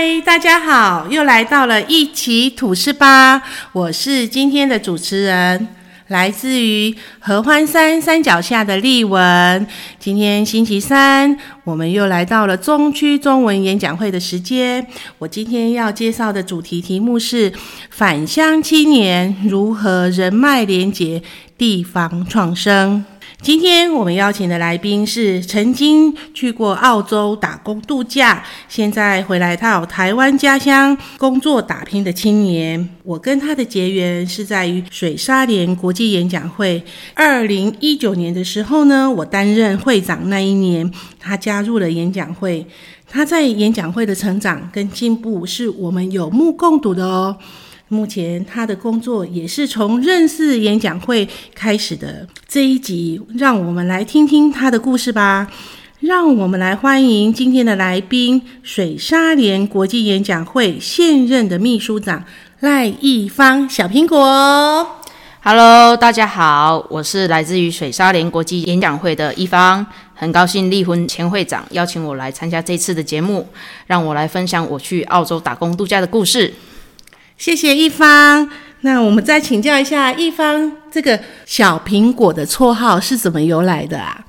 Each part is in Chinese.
嗨大家好，又来到了一起吐司吧，我是今天的主持人。来自于合欢山山脚下的丽文，今天星期三，我们又来到了中区中文演讲会的时间。我今天要介绍的主题题目是“返乡青年如何人脉连结地方创生”。今天我们邀请的来宾是曾经去过澳洲打工度假，现在回来到台湾家乡工作打拼的青年。我跟他的结缘是在于水沙连国际演讲会。二零一九年的时候呢，我担任会长那一年，他加入了演讲会。他在演讲会的成长跟进步，是我们有目共睹的哦。目前他的工作也是从认识演讲会开始的。这一集，让我们来听听他的故事吧。让我们来欢迎今天的来宾——水沙连国际演讲会现任的秘书长赖义芳，小苹果。Hello，大家好，我是来自于水沙连国际演讲会的一方，很高兴立婚前会长邀请我来参加这次的节目，让我来分享我去澳洲打工度假的故事。谢谢一方。那我们再请教一下一方，这个小苹果的绰号是怎么由来的啊？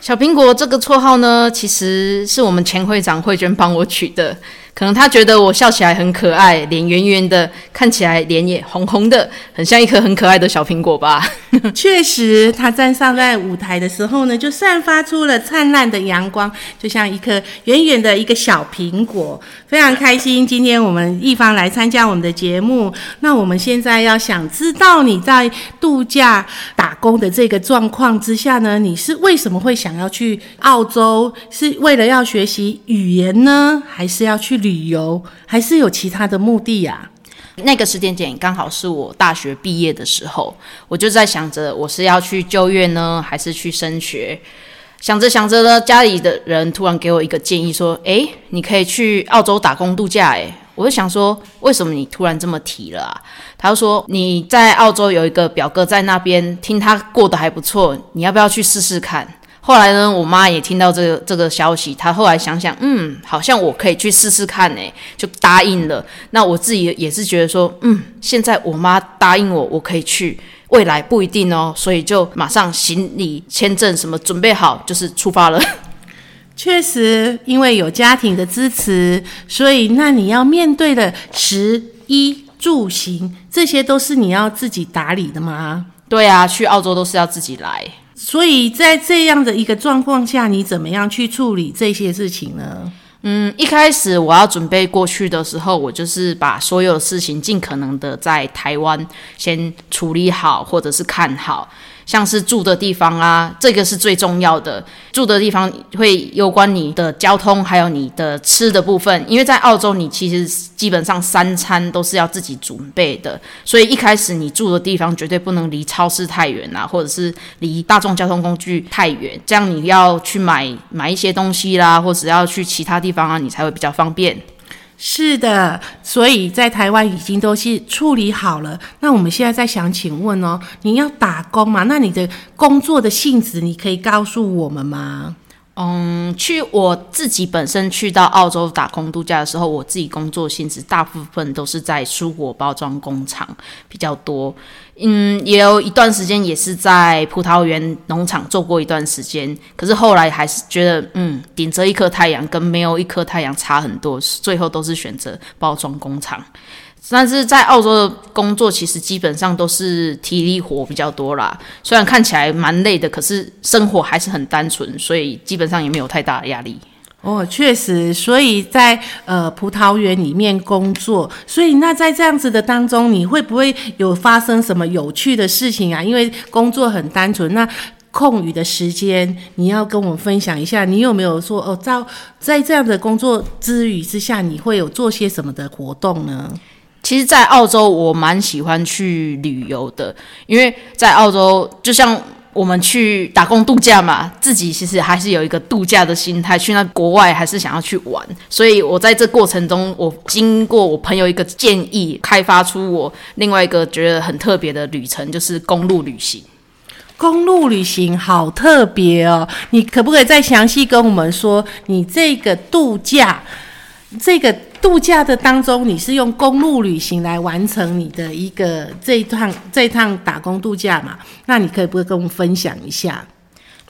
小苹果这个绰号呢，其实是我们前会长慧娟帮我取的。可能他觉得我笑起来很可爱，脸圆圆的，看起来脸也红红的，很像一颗很可爱的小苹果吧。确实，他站上在舞台的时候呢，就散发出了灿烂的阳光，就像一颗圆圆的一个小苹果。非常开心，今天我们一方来参加我们的节目。那我们现在要想知道你在度假打工的这个状况之下呢，你是为什么会想要去澳洲？是为了要学习语言呢，还是要去旅旅？游还是有其他的目的呀？那个时间点刚好是我大学毕业的时候，我就在想着我是要去就业呢，还是去升学？想着想着呢，家里的人突然给我一个建议，说：“诶，你可以去澳洲打工度假。”诶，我就想说，为什么你突然这么提了啊？他就说：“你在澳洲有一个表哥在那边，听他过得还不错，你要不要去试试看？”后来呢，我妈也听到这个这个消息，她后来想想，嗯，好像我可以去试试看呢，就答应了。那我自己也是觉得说，嗯，现在我妈答应我，我可以去，未来不一定哦，所以就马上行李、签证什么准备好，就是出发了。确实，因为有家庭的支持，所以那你要面对的食衣住行，这些都是你要自己打理的吗？对啊，去澳洲都是要自己来。所以在这样的一个状况下，你怎么样去处理这些事情呢？嗯，一开始我要准备过去的时候，我就是把所有事情尽可能的在台湾先处理好，或者是看好。像是住的地方啊，这个是最重要的。住的地方会有关你的交通，还有你的吃的部分。因为在澳洲，你其实基本上三餐都是要自己准备的，所以一开始你住的地方绝对不能离超市太远啊，或者是离大众交通工具太远。这样你要去买买一些东西啦，或者要去其他地方啊，你才会比较方便。是的，所以在台湾已经都是处理好了。那我们现在在想请问哦，你要打工嘛？那你的工作的性质，你可以告诉我们吗？嗯，去我自己本身去到澳洲打工度假的时候，我自己工作性质大部分都是在蔬果包装工厂比较多。嗯，也有一段时间也是在葡萄园农场做过一段时间，可是后来还是觉得，嗯，顶着一颗太阳跟没有一颗太阳差很多，最后都是选择包装工厂。但是在澳洲的工作其实基本上都是体力活比较多啦，虽然看起来蛮累的，可是生活还是很单纯，所以基本上也没有太大的压力。哦，确实，所以在呃葡萄园里面工作，所以那在这样子的当中，你会不会有发生什么有趣的事情啊？因为工作很单纯，那空余的时间你要跟我们分享一下，你有没有说哦，在在这样的工作之余之下，你会有做些什么的活动呢？其实，在澳洲我蛮喜欢去旅游的，因为在澳洲就像我们去打工度假嘛，自己其实还是有一个度假的心态，去那国外还是想要去玩。所以我在这过程中，我经过我朋友一个建议，开发出我另外一个觉得很特别的旅程，就是公路旅行。公路旅行好特别哦，你可不可以再详细跟我们说，你这个度假？这个度假的当中，你是用公路旅行来完成你的一个这一趟这一趟打工度假嘛？那你可以不可以跟我们分享一下？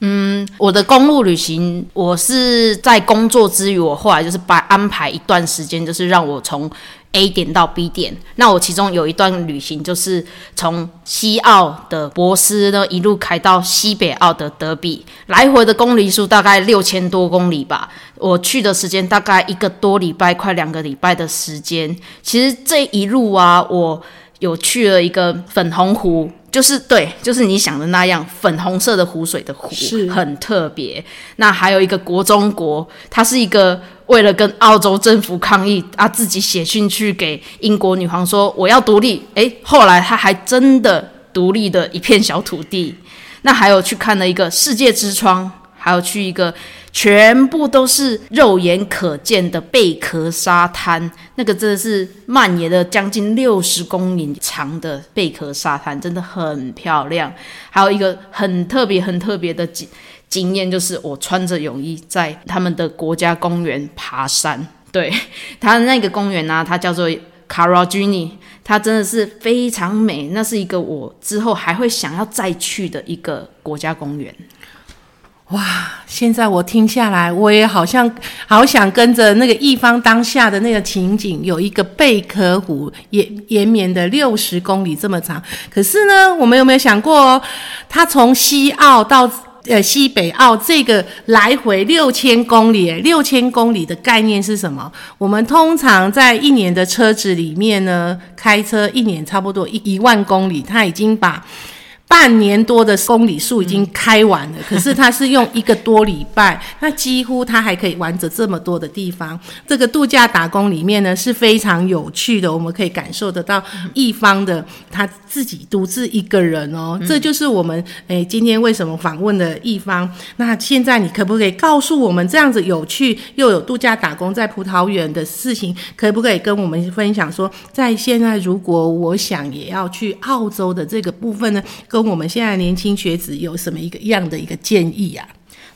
嗯我的公路旅行，我是在工作之余，我后来就是把安排一段时间，就是让我从 A 点到 B 点。那我其中有一段旅行，就是从西澳的博斯呢一路开到西北澳的德比，来回的公里数大概六千多公里吧。我去的时间大概一个多礼拜，快两个礼拜的时间。其实这一路啊，我有去了一个粉红湖，就是对，就是你想的那样，粉红色的湖水的湖，是很特别。那还有一个国中国，它是一个为了跟澳洲政府抗议啊，自己写信去给英国女皇说我要独立。诶，后来他还真的独立的一片小土地。那还有去看了一个世界之窗，还有去一个全部都是肉眼可见的贝壳沙滩，那个真的是蔓延了将近六十公里长的贝壳沙滩，真的很漂亮。还有一个很特别、很特别的经经验，就是我穿着泳衣在他们的国家公园爬山。对，它那个公园呢、它叫做 Karajini，它真的是非常美，那是一个我之后还会想要再去的一个国家公园。哇现在我听下来，我也好像好想跟着那个一方当下的那个情景，有一个贝壳湖延延绵的六十公里这么长。可是呢，我们有没有想过，它从西澳到呃西北澳这个来回六千公里，六千公里的概念是什么？我们通常在一年的车子里面呢，开车一年差不多一一万公里，它已经把。半年多的公里数已经开完了，可是他是用一个多礼拜，那几乎他还可以玩着这么多的地方。这个度假打工里面呢是非常有趣的，我们可以感受得到一方的他自己独自一个人哦，这就是我们诶今天为什么访问的一方。那现在你可不可以告诉我们这样子有趣又有度假打工在葡萄园的事情，可不可以跟我们分享说，在现在如果我想也要去澳洲的这个部分呢？跟我们现在年轻学子有什么一个样的一个建议啊？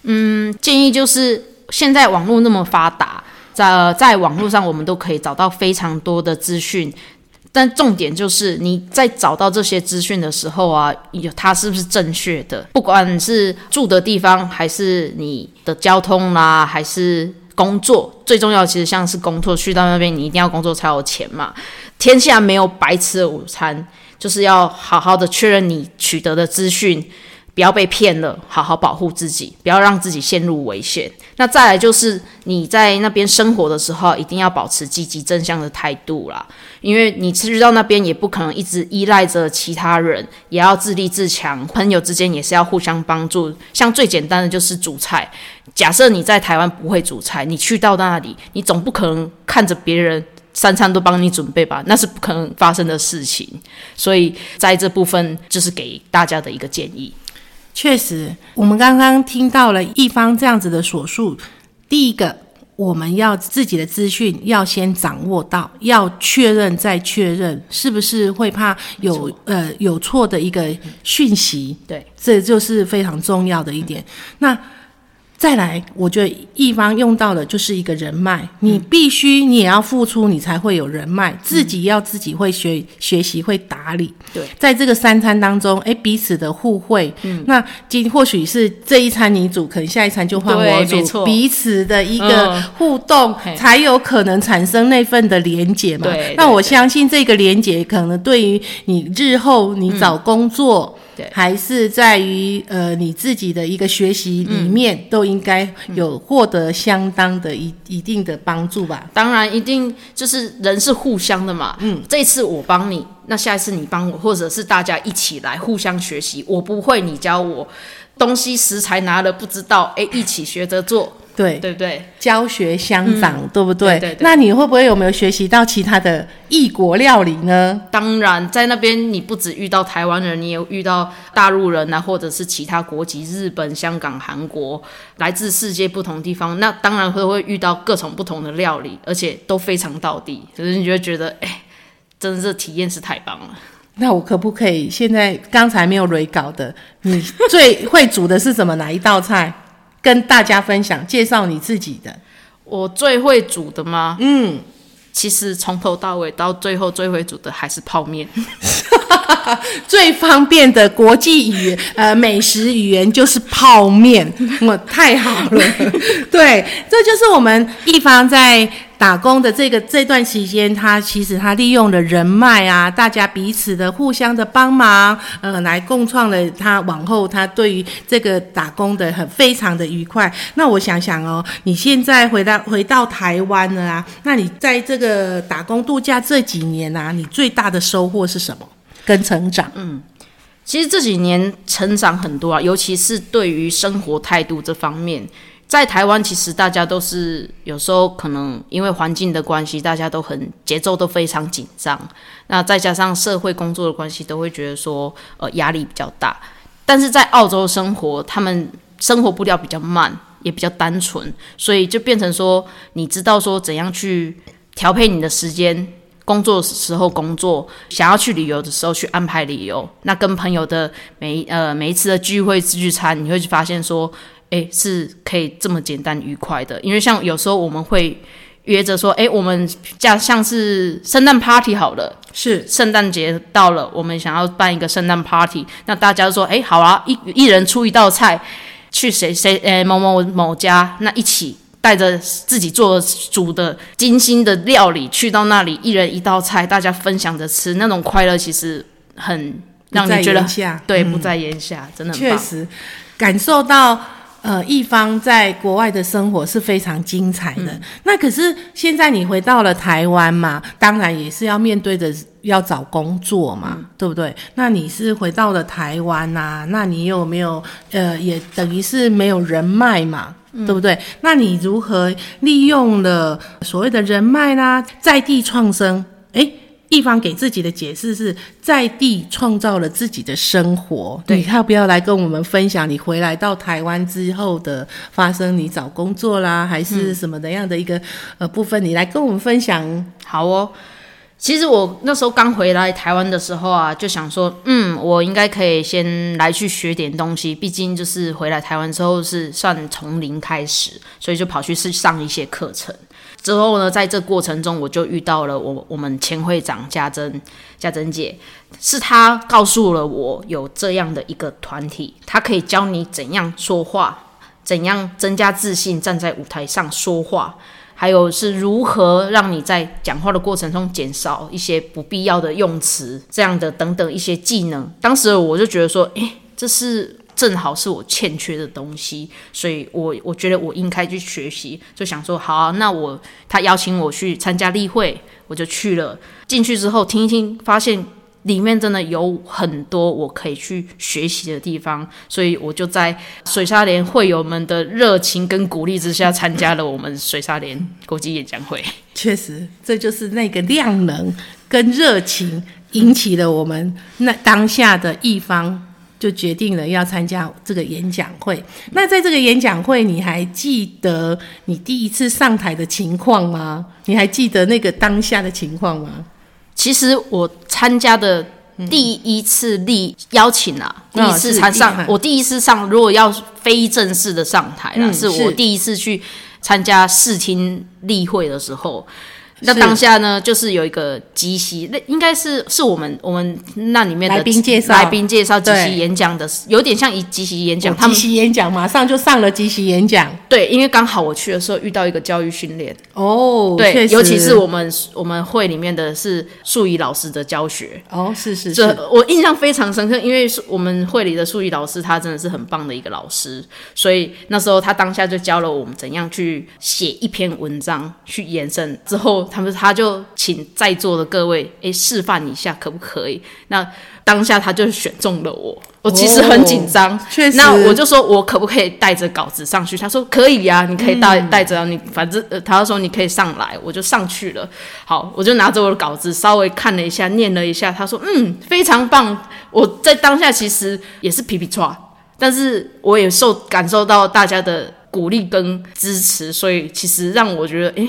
嗯建议就是现在网络那么发达，在在网络上我们都可以找到非常多的资讯。但重点就是你在找到这些资讯的时候啊，有它是不是正确的？不管是住的地方，还是你的交通啦、还是工作，最重要其实像是工作，去到那边你一定要工作才有钱嘛。天下没有白吃的午餐，就是要好好的确认你取得的资讯，不要被骗了，好好保护自己，不要让自己陷入危险。那再来就是你在那边生活的时候，一定要保持积极正向的态度啦，因为你去到那边也不可能一直依赖着其他人，也要自立自强。朋友之间也是要互相帮助。像最简单的就是煮菜，假设你在台湾不会煮菜，你去到那里，你总不可能看着别人。三餐都帮你准备吧，那是不可能发生的事情。所以在这部分，就是给大家的一个建议。确实，我们刚刚听到了一方这样子的所述。第一个，我们要自己的资讯要先掌握到，要确认再确认，是不是会怕有呃有错的一个讯息？对，这就是非常重要的一点。那再来，我觉得一方用到的就是一个人脉，你必须你也要付出，你才会有人脉。自己要自己会学学习，会打理。对，在这个三餐当中，哎，彼此的互惠。嗯，那今或许是这一餐你煮，可能下一餐就换我煮，彼此的一个嗯互动，才有可能产生那份的连结嘛。对那我相信这个连结，可能对于你日后你找工作。对还是在于呃你自己的一个学习里面，都应该有获得相当的一一定的帮助吧。当然一定就是人是互相的嘛。嗯，这次我帮你，那下一次你帮我，或者是大家一起来互相学习。我不会，你教我。东西食材拿了不知道，哎，一起学着做，对，对不对？教学相长，对不对？对对对那你会不会有没有学习到其他的异国料理呢？当然，在那边你不只遇到台湾人，你也遇到大陆人啊，或者是其他国籍，日本、香港、韩国，来自世界不同地方。那当然会会遇到各种不同的料理，而且都非常到地，可是你就会觉得，哎，真的这体验是太棒了。那我可不可以现在刚才没有蕊稿的，你最会煮的是什么？哪一道菜？跟大家分享，介绍你自己的。我最会煮的吗？嗯，其实从头到尾到最后最会煮的还是泡面。最方便的国际语言，呃，美食语言就是泡面，我太好了。对，这就是我们一方在打工的这个这段期间，他其实他利用了人脉啊，大家彼此的互相的帮忙，呃，来共创了他往后他对于这个打工的很非常的愉快。那我想想哦，你现在回到回到台湾了啊，那你在这个打工度假这几年啊，你最大的收获是什么？跟成长，嗯，其实这几年成长很多啊，尤其是对于生活态度这方面，在台湾其实大家都是有时候可能因为环境的关系，大家都很节奏都非常紧张，那再加上社会工作的关系，都会觉得说呃压力比较大。但是在澳洲生活，他们生活步调比较慢，也比较单纯，所以就变成说，你知道说怎样去调配你的时间。工作时候工作，想要去旅游的时候去安排旅游。那跟朋友的每呃每一次的聚会聚餐，你会发现说，哎，是可以这么简单愉快的。因为像有时候我们会约着说，哎，我们像像是圣诞 party 好了，是圣诞节到了，我们想要办一个圣诞 party，那大家说，哎，好啊，一一人出一道菜，去谁谁呃某某某家，那一起。带着自己做煮的精心的料理去到那里，一人一道菜，大家分享着吃，那种快乐其实很让你觉得对不在言下，真的确实感受到呃一方在国外的生活是非常精彩的。那可是现在你回到了台湾嘛，当然也是要面对着要找工作嘛，对不对？那你是回到了台湾呐？那你有没有呃也等于是没有人脉嘛？对不对？那你如何利用了所谓的人脉啦，在地创生？诶，一方给自己的解释是在地创造了自己的生活。你要不要来跟我们分享你回来到台湾之后的发生？你找工作啦，还是什么的样的一个呃部分？你来跟我们分享。好哦。其实我那时候刚回来台湾的时候啊，就想说，嗯，我应该可以先来去学点东西。毕竟就是回来台湾之后是算从零开始，所以就跑去是上一些课程。之后呢，在这过程中，我就遇到了我我们前会长家珍家珍姐，是她告诉了我有这样的一个团体，她可以教你怎样说话，怎样增加自信，站在舞台上说话。还有是如何让你在讲话的过程中减少一些不必要的用词，这样的等等一些技能。当时我就觉得说，诶，这是正好是我欠缺的东西，所以我我觉得我应该去学习，就想说，好，啊，那我他邀请我去参加例会，我就去了。进去之后听一听，发现。里面真的有很多我可以去学习的地方，所以我就在水沙联会友们的热情跟鼓励之下，参加了我们水沙联国际演讲会。确实，这就是那个量能跟热情引起了我们那当下的一方，就决定了要参加这个演讲会。那在这个演讲会，你还记得你第一次上台的情况吗？你还记得那个当下的情况吗？其实我参加的第一次例邀请啊，第一次参上，我第一次上，如果要非正式的上台了，是我第一次去参加视听例会的时候。那当下呢，就是有一个即席，那应该是是我们我们那里面的来宾介绍，来宾介绍即席演讲的，有点像一即席演讲。即席演讲马上就上了即席演讲。对，因为刚好我去的时候遇到一个教育训练。哦，对，尤其是我们我们会里面的是数语老师的教学。哦，是是是，我印象非常深刻，因为我们会里的数语老师他真的是很棒的一个老师，所以那时候他当下就教了我们怎样去写一篇文章，去延伸之后。他们他就请在座的各位诶示范一下可不可以？那当下他就选中了我，我其实很紧张。确实，那我就说我可不可以带着稿子上去？他说可以呀，你可以带带着你，反正呃，他说你可以上来，我就上去了。好，我就拿着我的稿子稍微看了一下，念了一下。他说嗯，非常棒。我在当下其实也是皮皮抓，但是我也受感受到大家的鼓励跟支持，所以其实让我觉得诶。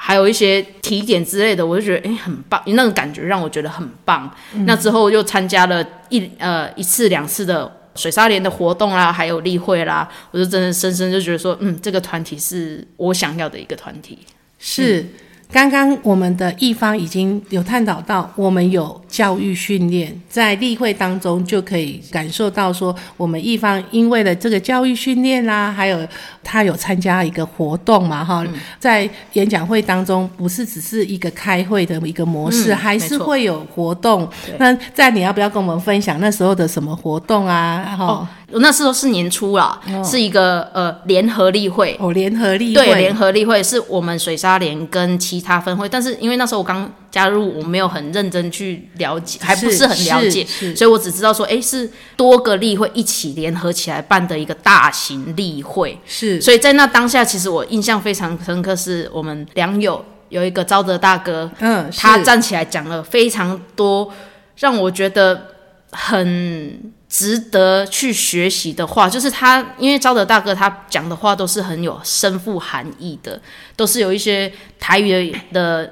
还有一些提点之类的，我就觉得诶很棒，那个感觉让我觉得很棒。那之后又参加了一呃一次两次的水沙联的活动啦，还有例会啦，我就真的深深就觉得说，嗯，这个团体是我想要的一个团体。是，刚刚我们的一方已经有探讨到，我们有教育训练，在例会当中就可以感受到说，我们一方因为了这个教育训练啦，还有他有参加一个活动嘛，哈，在演讲会当中，不是只是一个开会的一个模式，嗯还是会有活动。那在你要不要跟我们分享那时候的什么活动啊？哈、那时候是年初啦，是一个呃联合例会，哦，联合例对，会联合例会是我们水沙联跟其他分会，但是因为那时候我刚加入，我没有很认真去了解，还不是很了解，所以我只知道说，哎，是多个例会一起联合起来办的一个大型例会。是。所以在那当下，其实我印象非常深刻，是我们良友有一个招德大哥，嗯，他站起来讲了非常多让我觉得很值得去学习的话，就是他，因为招德大哥他讲的话都是很有深富含义的，都是有一些台语的，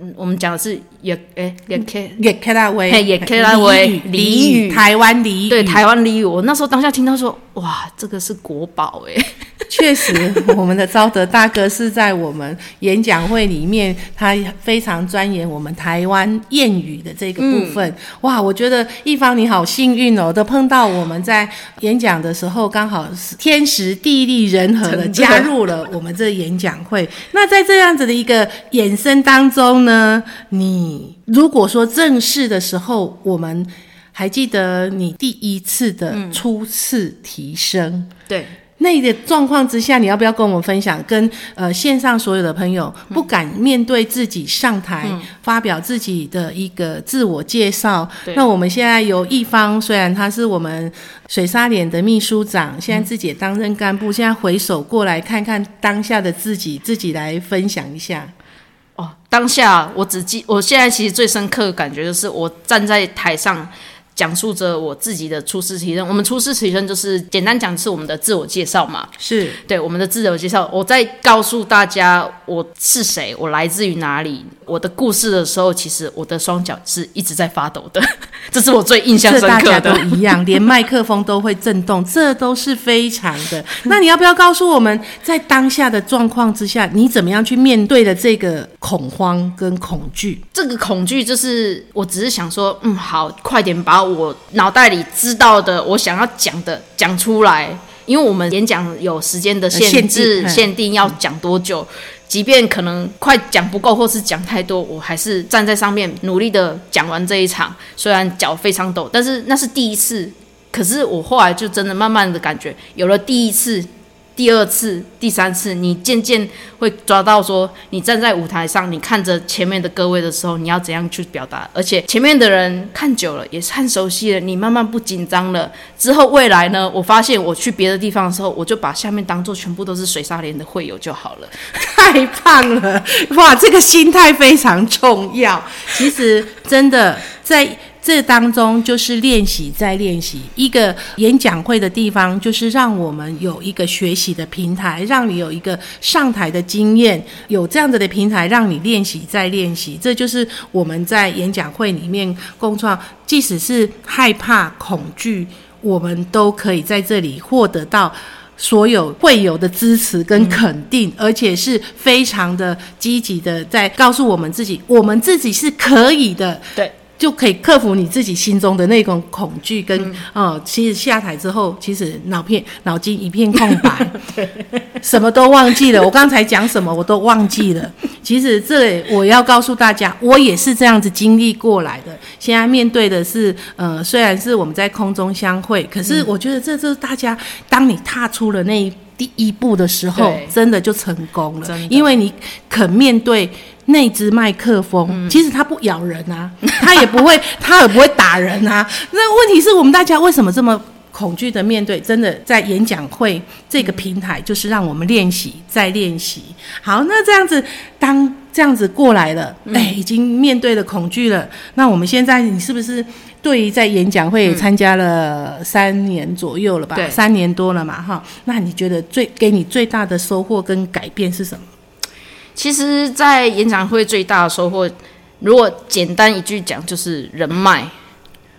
嗯我们讲的是也诶也可以。也 K 拉维，嘿也 K 拉维俚俚语台湾俚语，对台湾俚语，我那时候当下听到说，哇，这个是国宝哎，确实，我们的招德大哥是在我们演讲会里面，他非常钻研我们台湾谚语的这个部分。哇，我觉得一方你好幸运哦，都碰到我们在演讲的时候，刚好是天时地利人和的加入了我们这演讲会。那在这样子的一个衍生当中呢，你如果说正式的时候，我们还记得你第一次的初次提升。对，那个状况之下，你要不要跟我们分享？跟呃线上所有的朋友不敢面对自己上台、发表自己的一个自我介绍。对那我们现在有一方，虽然他是我们水沙脸的秘书长，现在自己也担任干部，现在回首过来看看当下的自己，自己来分享一下。哦，当下我只记，我现在其实最深刻的感觉就是我站在台上。讲述着我自己的初试提升，我们初试提升就是简单讲是我们的自我介绍嘛，是对我们的自我介绍，我在告诉大家我是谁，我来自于哪里，我的故事的时候，其实我的双脚是一直在发抖的，这是我最印象深刻大家都的。一样，连麦克风都会震动，这都是非常的。那你要不要告诉我们，在当下的状况之下，你怎么样去面对的这个恐慌跟恐惧？这个恐惧就是，我只是想说，嗯，好，快点把我脑袋里知道的，我想要讲的讲出来，因为我们演讲有时间的限限制、限定要讲多久。即便可能快讲不够，或是讲太多，我还是站在上面努力的讲完这一场。虽然脚非常抖，但是那是第一次。可是我后来就真的慢慢的感觉，有了第一次、第二次、第三次，你渐渐会抓到说，你站在舞台上，你看着前面的各位的时候，你要怎样去表达，而且前面的人看久了也是看熟悉了，你慢慢不紧张了。之后未来呢，我发现我去别的地方的时候，我就把下面当做全部都是水沙连的会友就好了。太棒了！哇，这个心态非常重要。其实真的在这当中，就是练习再练习。一个演讲会的地方，就是让我们有一个学习的平台，让你有一个上台的经验，有这样子的平台让你练习再练习。这就是我们在演讲会里面共创，即使是害怕、恐惧，我们都可以在这里获得到。所有会有的支持跟肯定，而且是非常的积极的，在告诉我们自己，我们自己是可以的，对，就可以克服你自己心中的那种恐惧跟呃，其实下台之后，其实脑片脑筋一片空白，什么都忘记了。我刚才讲什么我都忘记了。其实这我要告诉大家，我也是这样子经历过来的。现在面对的是，呃，虽然是我们在空中相会，可是我觉得这就是大家，当你踏出了那一第一步的时候，真的就成功了，因为你肯面对。那只麦克风，其实它不咬人啊，它也不会，它也不会打人啊。那问题是我们大家为什么这么恐惧的面对？真的在演讲会这个平台，就是让我们练习再练习。好，那这样子，当这样子过来了，哎、已经面对了恐惧了。那我们现在，你是不是对于在演讲会也参加了三年左右了吧？对三年多了嘛，哈。那你觉得最给你最大的收获跟改变是什么？其实，在演讲会最大的收获，如果简单一句讲，就是人脉。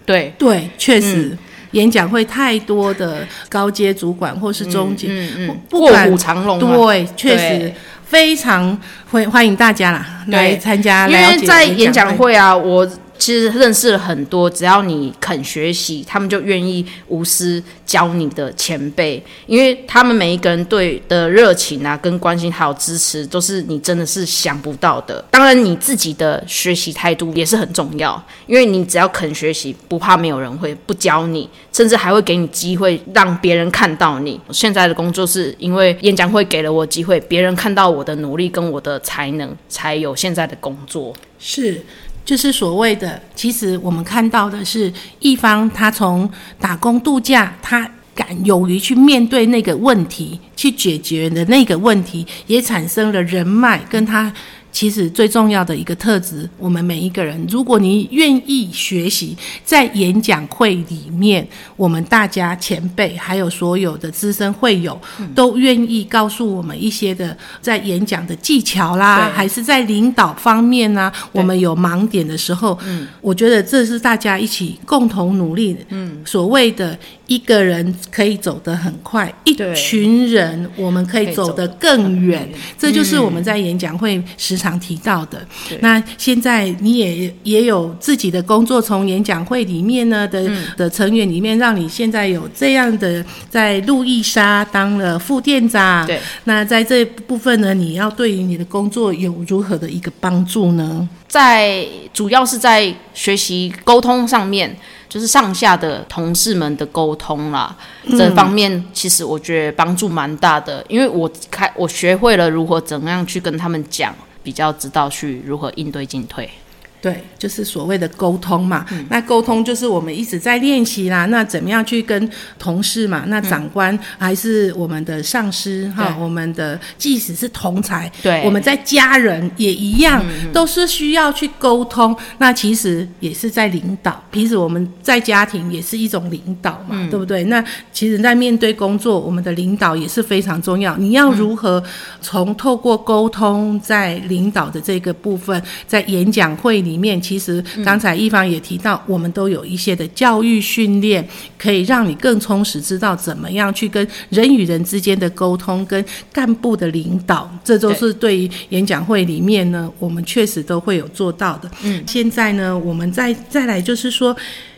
对，对，确实。演讲会太多的高阶主管或是中级，嗯嗯，不管卧虎藏龙嘛。对，确实非常欢欢迎大家啦来参加，因为在演讲会啊，我。其实认识了很多，只要你肯学习，他们就愿意无私教你的前辈，因为他们每一个人对的热情啊、跟关心还有支持，都是你真的是想不到的。当然，你自己的学习态度也是很重要，因为你只要肯学习，不怕没有人会不教你，甚至还会给你机会让别人看到你。现在的工作是因为演讲会给了我机会，别人看到我的努力跟我的才能，才有现在的工作。是。就是所谓的，其实我们看到的是一方，他从打工度假，他敢勇于去面对那个问题，去解决的那个问题，也产生了人脉，跟他。其实最重要的一个特质，我们每一个人，如果你愿意学习，在演讲会里面，我们大家前辈还有所有的资深会友，都愿意告诉我们一些的在演讲的技巧啦，还是在领导方面呢，我们有盲点的时候，嗯，我觉得这是大家一起共同努力，嗯，所谓的一个人可以走得很快，一群人我们可以走得更远，这就是我们在演讲会时常。提到的，那现在你也也有自己的工作，从演讲会里面呢的的成员里面，让你现在有这样的在路易莎当了副店长。对，那在这部分呢，你要对于你的工作有如何的一个帮助呢？在主要是在学习沟通上面，就是上下的同事们的沟通啦，这方面其实我觉得帮助蛮大的，因为我开我学会了如何怎样去跟他们讲。比较知道去如何应对进退。对，就是所谓的沟通嘛。那沟通就是我们一直在练习啦。那怎么样去跟同事嘛？那长官还是我们的上司哈？我们的即使是同才，对，我们在家人也一样，都是需要去沟通。那其实也是在领导。平时我们在家庭也是一种领导嘛，对不对？那其实，在面对工作，我们的领导也是非常重要。你要如何从透过沟通，在领导的这个部分，在演讲会。里面其实刚才一方也提到，我们都有一些的教育训练，可以让你更充实，知道怎么样去跟人与人之间的沟通，跟干部的领导，这都是对于演讲会里面呢，我们确实都会有做到的。嗯，现在呢，我们再再来就是说。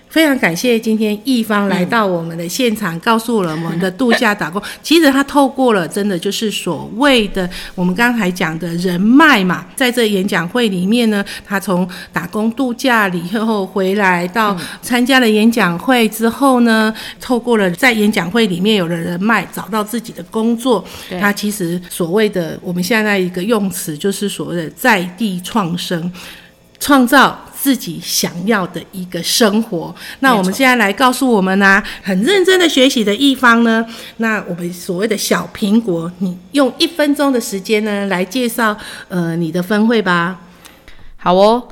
非常感谢今天易方来到我们的现场，告诉了我们的度假打工。其实他透过了，真的就是所谓的我们刚才讲的人脉嘛，在这演讲会里面呢，他从打工度假以后回来到参加了演讲会之后呢，透过了在演讲会里面有了人脉，找到自己的工作。他其实所谓的我们现在一个用词就是所谓的在地创生，创造。自己想要的一个生活，那我们现在来告诉我们呢，很认真的学习的一方呢，那我们所谓的小苹果，你用一分钟的时间呢来介绍呃你的分会吧。好哦，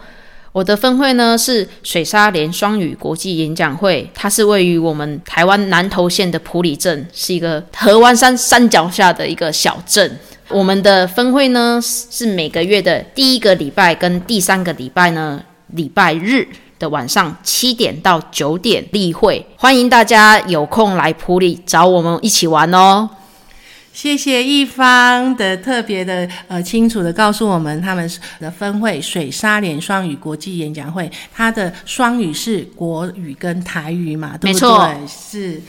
我的分会呢是水沙连双语国际演讲会，它是位于我们台湾南投县的埔里镇，是一个河湾山山脚下的一个小镇。我们的分会呢是每个月的第一个礼拜跟第三个礼拜呢。礼拜日的晚上七点到九点例会，欢迎大家有空来普里找我们一起玩哦。谢谢一方的特别的呃清楚的告诉我们他们的分会水沙连双语国际演讲会，它的双语是国语跟台语嘛，对不对？是。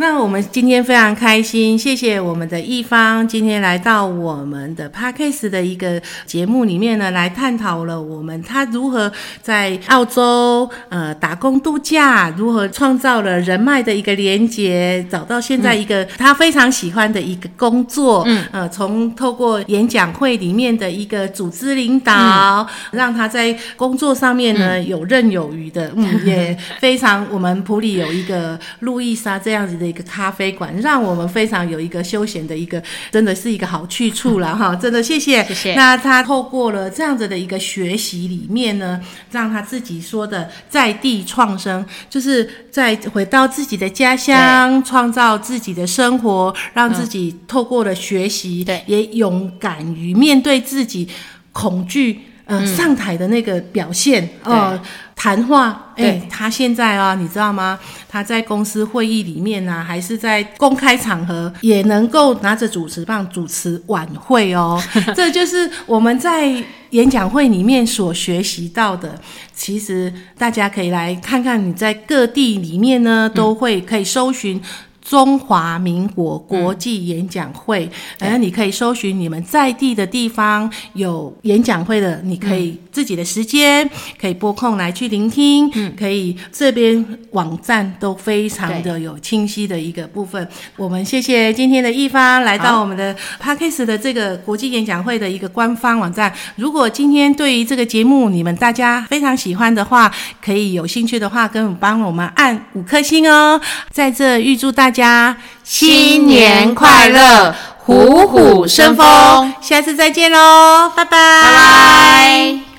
那我们今天非常开心，谢谢我们的一方今天来到我们的 Parkes 的一个节目里面呢，来探讨了我们他如何在澳洲呃打工度假，如何创造了人脉的一个连接，找到现在一个他非常喜欢的一个工作，嗯，呃，从透过演讲会里面的一个组织领导，让他在工作上面呢游刃有余的，嗯，也非常我们普里有一个路易莎这样子的。一个咖啡馆，让我们非常有一个休闲的一个，真的是一个好去处了哈！真的谢谢。谢谢。那他透过了这样子的一个学习里面呢，让他自己说的在地创生，就是在回到自己的家乡，创造自己的生活，让自己透过了学习，对，也勇敢于面对自己恐惧。呃上台的那个表现呃谈话，哎对，他现在啊，你知道吗？他在公司会议里面啊，还是在公开场合，也能够拿着主持棒主持晚会哦。这就是我们在演讲会里面所学习到的。其实大家可以来看看，你在各地里面呢，都会可以搜寻。中华民国国际演讲会，然后你可以搜寻你们在地的地方有演讲会的，你可以自己的时间可以拨空来去聆听，嗯可以这边网站都非常的有清晰的一个部分。我们谢谢今天的一方来到我们的 p a c k a s e 的这个国际演讲会的一个官方网站。如果今天对于这个节目你们大家非常喜欢的话，可以有兴趣的话，跟我帮我们按五颗星哦。在这预祝大家新年快乐，虎虎生风，下次再见喽，拜拜，拜拜。